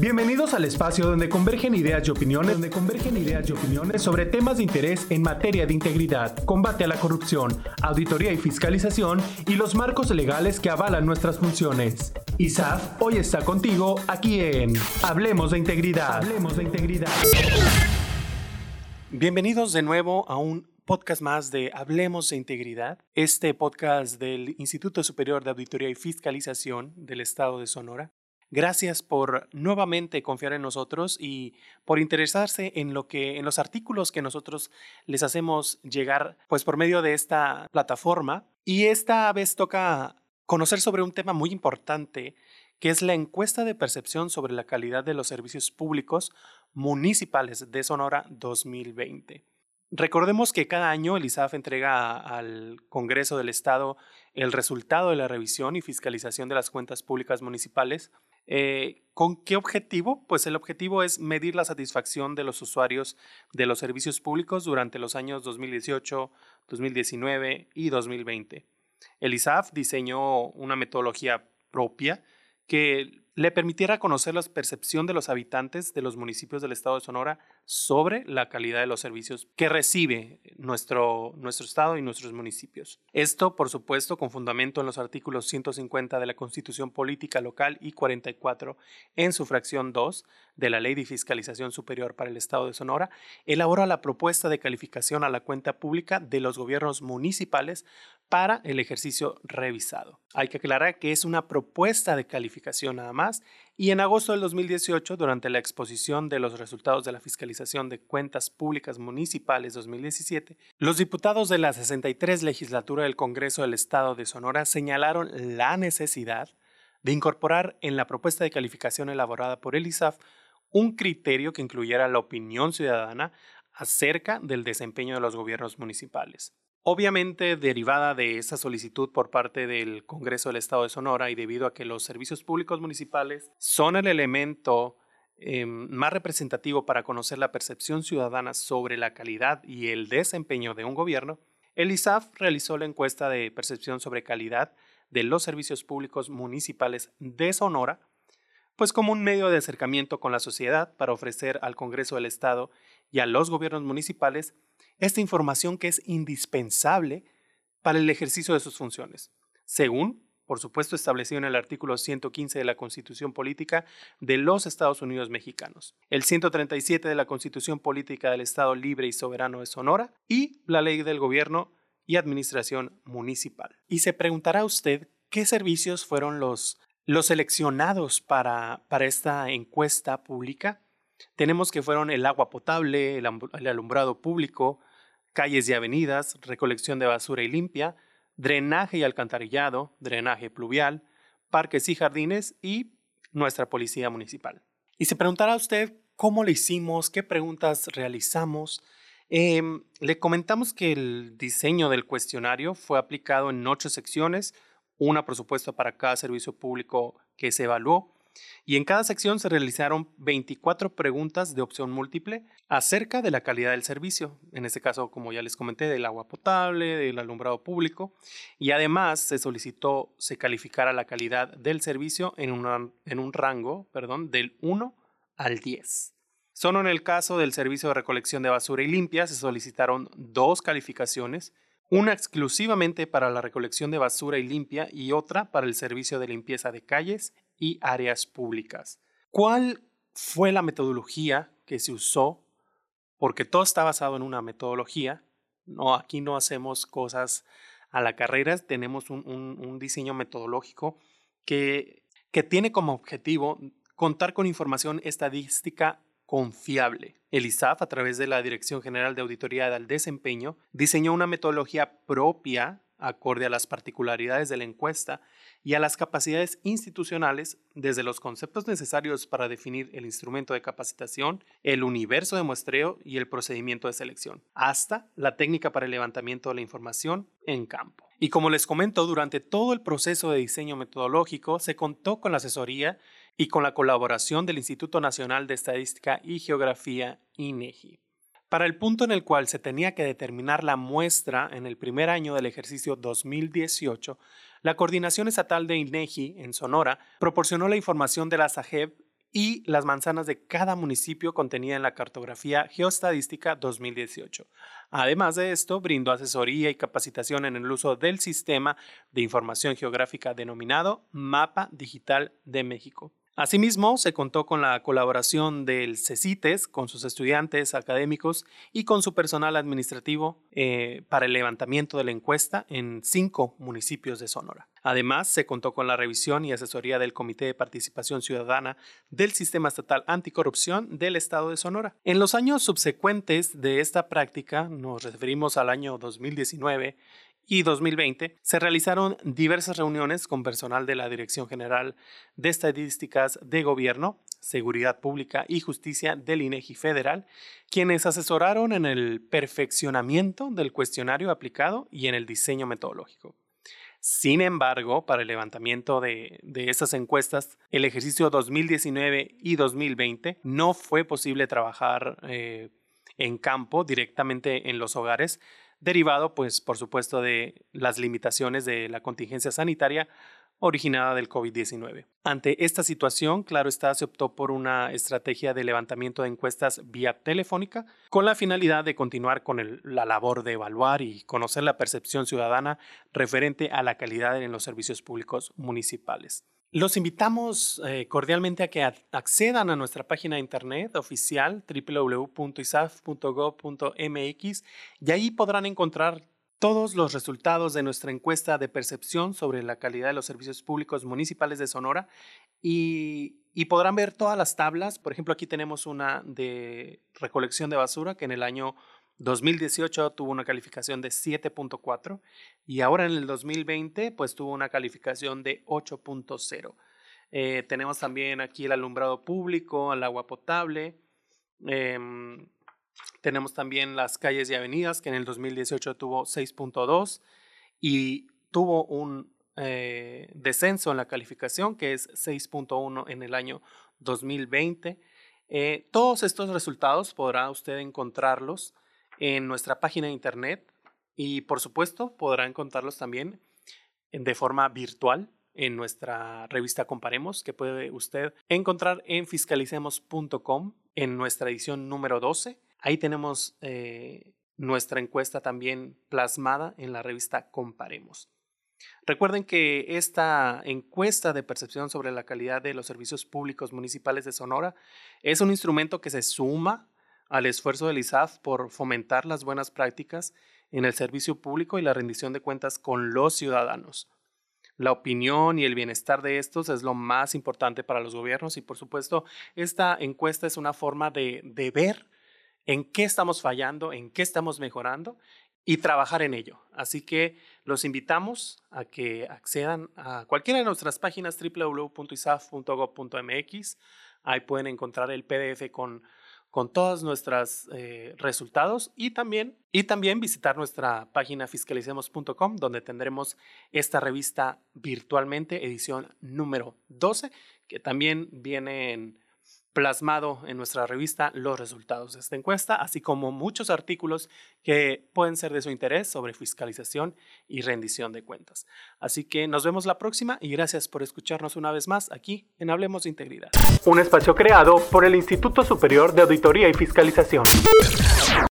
Bienvenidos al espacio donde convergen ideas y opiniones, donde convergen ideas y opiniones sobre temas de interés en materia de integridad, combate a la corrupción, auditoría y fiscalización y los marcos legales que avalan nuestras funciones. ISAF hoy está contigo aquí en Hablemos de Integridad. Hablemos de Integridad. Bienvenidos de nuevo a un podcast más de Hablemos de Integridad, este podcast del Instituto Superior de Auditoría y Fiscalización del Estado de Sonora. Gracias por nuevamente confiar en nosotros y por interesarse en lo que en los artículos que nosotros les hacemos llegar pues por medio de esta plataforma y esta vez toca conocer sobre un tema muy importante que es la encuesta de percepción sobre la calidad de los servicios públicos municipales de Sonora 2020. Recordemos que cada año el ISAF entrega al Congreso del Estado el resultado de la revisión y fiscalización de las cuentas públicas municipales eh, ¿Con qué objetivo? Pues el objetivo es medir la satisfacción de los usuarios de los servicios públicos durante los años 2018, 2019 y 2020. El ISAF diseñó una metodología propia que le permitiera conocer la percepción de los habitantes de los municipios del estado de Sonora sobre la calidad de los servicios que recibe nuestro, nuestro estado y nuestros municipios. Esto, por supuesto, con fundamento en los artículos 150 de la Constitución Política Local y 44 en su fracción 2 de la Ley de Fiscalización Superior para el Estado de Sonora, elabora la propuesta de calificación a la cuenta pública de los gobiernos municipales para el ejercicio revisado. Hay que aclarar que es una propuesta de calificación nada más y en agosto del 2018, durante la exposición de los resultados de la fiscalización de cuentas públicas municipales 2017, los diputados de la 63 legislatura del Congreso del Estado de Sonora señalaron la necesidad de incorporar en la propuesta de calificación elaborada por el ISAF un criterio que incluyera la opinión ciudadana acerca del desempeño de los gobiernos municipales. Obviamente, derivada de esa solicitud por parte del Congreso del Estado de Sonora y debido a que los servicios públicos municipales son el elemento em, más representativo para conocer la percepción ciudadana sobre la calidad y el desempeño de un gobierno, el ISAF realizó la encuesta de percepción sobre calidad de los servicios públicos municipales de Sonora, pues como un medio de acercamiento con la sociedad para ofrecer al Congreso del Estado y a los gobiernos municipales esta información que es indispensable para el ejercicio de sus funciones, según, por supuesto, establecido en el artículo 115 de la Constitución Política de los Estados Unidos Mexicanos, el 137 de la Constitución Política del Estado Libre y Soberano de Sonora y la Ley del Gobierno y Administración Municipal. Y se preguntará usted qué servicios fueron los, los seleccionados para, para esta encuesta pública. Tenemos que fueron el agua potable, el alumbrado público, calles y avenidas, recolección de basura y limpia, drenaje y alcantarillado, drenaje pluvial, parques y jardines y nuestra policía municipal. Y se preguntará usted cómo le hicimos, qué preguntas realizamos. Em, le comentamos que el diseño del cuestionario fue aplicado en ocho secciones, una por supuesto para cada servicio público que se evaluó, y en cada sección se realizaron 24 preguntas de opción múltiple acerca de la calidad del servicio, en este caso, como ya les comenté, del agua potable, del alumbrado público, y además se solicitó se calificara la calidad del servicio en, en un rango perdón, del 1 al 10. Solo en el caso del servicio de recolección de basura y limpia se solicitaron dos calificaciones, una exclusivamente para la recolección de basura y limpia y otra para el servicio de limpieza de calles y áreas públicas. ¿Cuál fue la metodología que se usó? Porque todo está basado en una metodología. No, aquí no hacemos cosas a la carrera, tenemos un, diseño metodológico que, que tiene como objetivo contar con información estadística confiable. El ISAF, a través de la Dirección General de Auditoría del Desempeño, diseñó una metodología propia acorde a las particularidades de la encuesta y a las capacidades institucionales desde los conceptos necesarios para definir el instrumento de capacitación, el universo de muestreo y el procedimiento de selección, hasta la técnica para el levantamiento de la información en campo. Y como les comento, durante todo el proceso de diseño metodológico se contó con la asesoría y con la colaboración del Instituto Nacional de Estadística y Geografía, INEGI. Para el punto en el cual se tenía que determinar la muestra en el primer año del ejercicio 2018, la Coordinación Estatal de INEGI en Sonora proporcionó la información de la SAGEB y las manzanas de cada municipio contenida en la cartografía geoestadística 2018. Además de esto, brindó asesoría y capacitación en el uso del sistema de información geográfica denominado Mapa Digital de México. Asimismo, se contó con la colaboración del CECITES, con sus estudiantes académicos y con su personal administrativo eh, para el levantamiento de la encuesta en cinco municipios de Sonora. Además, se contó con la revisión y asesoría del Comité de Participación Ciudadana del Sistema Estatal Anticorrupción del Estado de Sonora. En los años subsecuentes de esta práctica, nos referimos al año 2019, y 2020 se realizaron diversas reuniones con personal de la Dirección General de Estadísticas de Gobierno, Seguridad Pública y Justicia del INEGI Federal, quienes asesoraron en el perfeccionamiento del cuestionario aplicado y en el diseño metodológico. Sin embargo, para el levantamiento de, estas encuestas, el ejercicio 2019 y 2020 no fue posible trabajar eh, en campo directamente en los hogares, derivado, pues, por supuesto, de las limitaciones de la contingencia sanitaria originada del COVID-19. Ante esta situación, claro está, se optó por una estrategia de levantamiento de encuestas vía telefónica con la finalidad de continuar con la labor de evaluar y conocer la percepción ciudadana referente a la calidad en los servicios públicos municipales. Los invitamos eh, cordialmente a que accedan a nuestra página de internet oficial www.isaf.gov.mx y ahí podrán encontrar todos los resultados de nuestra encuesta de percepción sobre la calidad de los servicios públicos municipales de Sonora y, y podrán ver todas las tablas. Por ejemplo, aquí tenemos una de recolección de basura que en el año 2018 tuvo una calificación de 7.4 y ahora en el 2020 pues tuvo una calificación de 8.0. Eh, tenemos también aquí el alumbrado público, el agua potable. Em, tenemos también las calles y avenidas que en el 2018 tuvo 6.2 y tuvo un eh, descenso en la calificación que es 6.1 en el año 2020. Eh, todos estos resultados podrá usted encontrarlos en nuestra página de internet y por supuesto podrá encontrarlos también de forma virtual en nuestra revista Comparemos que puede usted encontrar en fiscalicemos.com en nuestra edición número 12. Ahí tenemos eh, nuestra encuesta también plasmada en la revista Comparemos. Recuerden que esta encuesta de percepción sobre la calidad de los servicios públicos municipales de Sonora es un instrumento que se suma al esfuerzo del ISAF por fomentar las buenas prácticas en el servicio público y la rendición de cuentas con los ciudadanos. La opinión y el bienestar de estos es lo más importante para los gobiernos y por supuesto esta encuesta es una forma de, de ver en qué estamos fallando, en qué estamos mejorando y trabajar en ello. Así que los invitamos a que accedan a cualquiera de nuestras páginas www.isaf.gov.mx. Ahí pueden encontrar el PDF con con todos nuestros eh, resultados y también, y también visitar nuestra página fiscalicemos.com donde tendremos esta revista virtualmente, edición número 12, que también viene en plasmado en nuestra revista los resultados de esta encuesta, así como muchos artículos que pueden ser de su interés sobre fiscalización y rendición de cuentas. Así que nos vemos la próxima y gracias por escucharnos una vez más aquí en Hablemos de Integridad. Un espacio creado por el Instituto Superior de Auditoría y Fiscalización.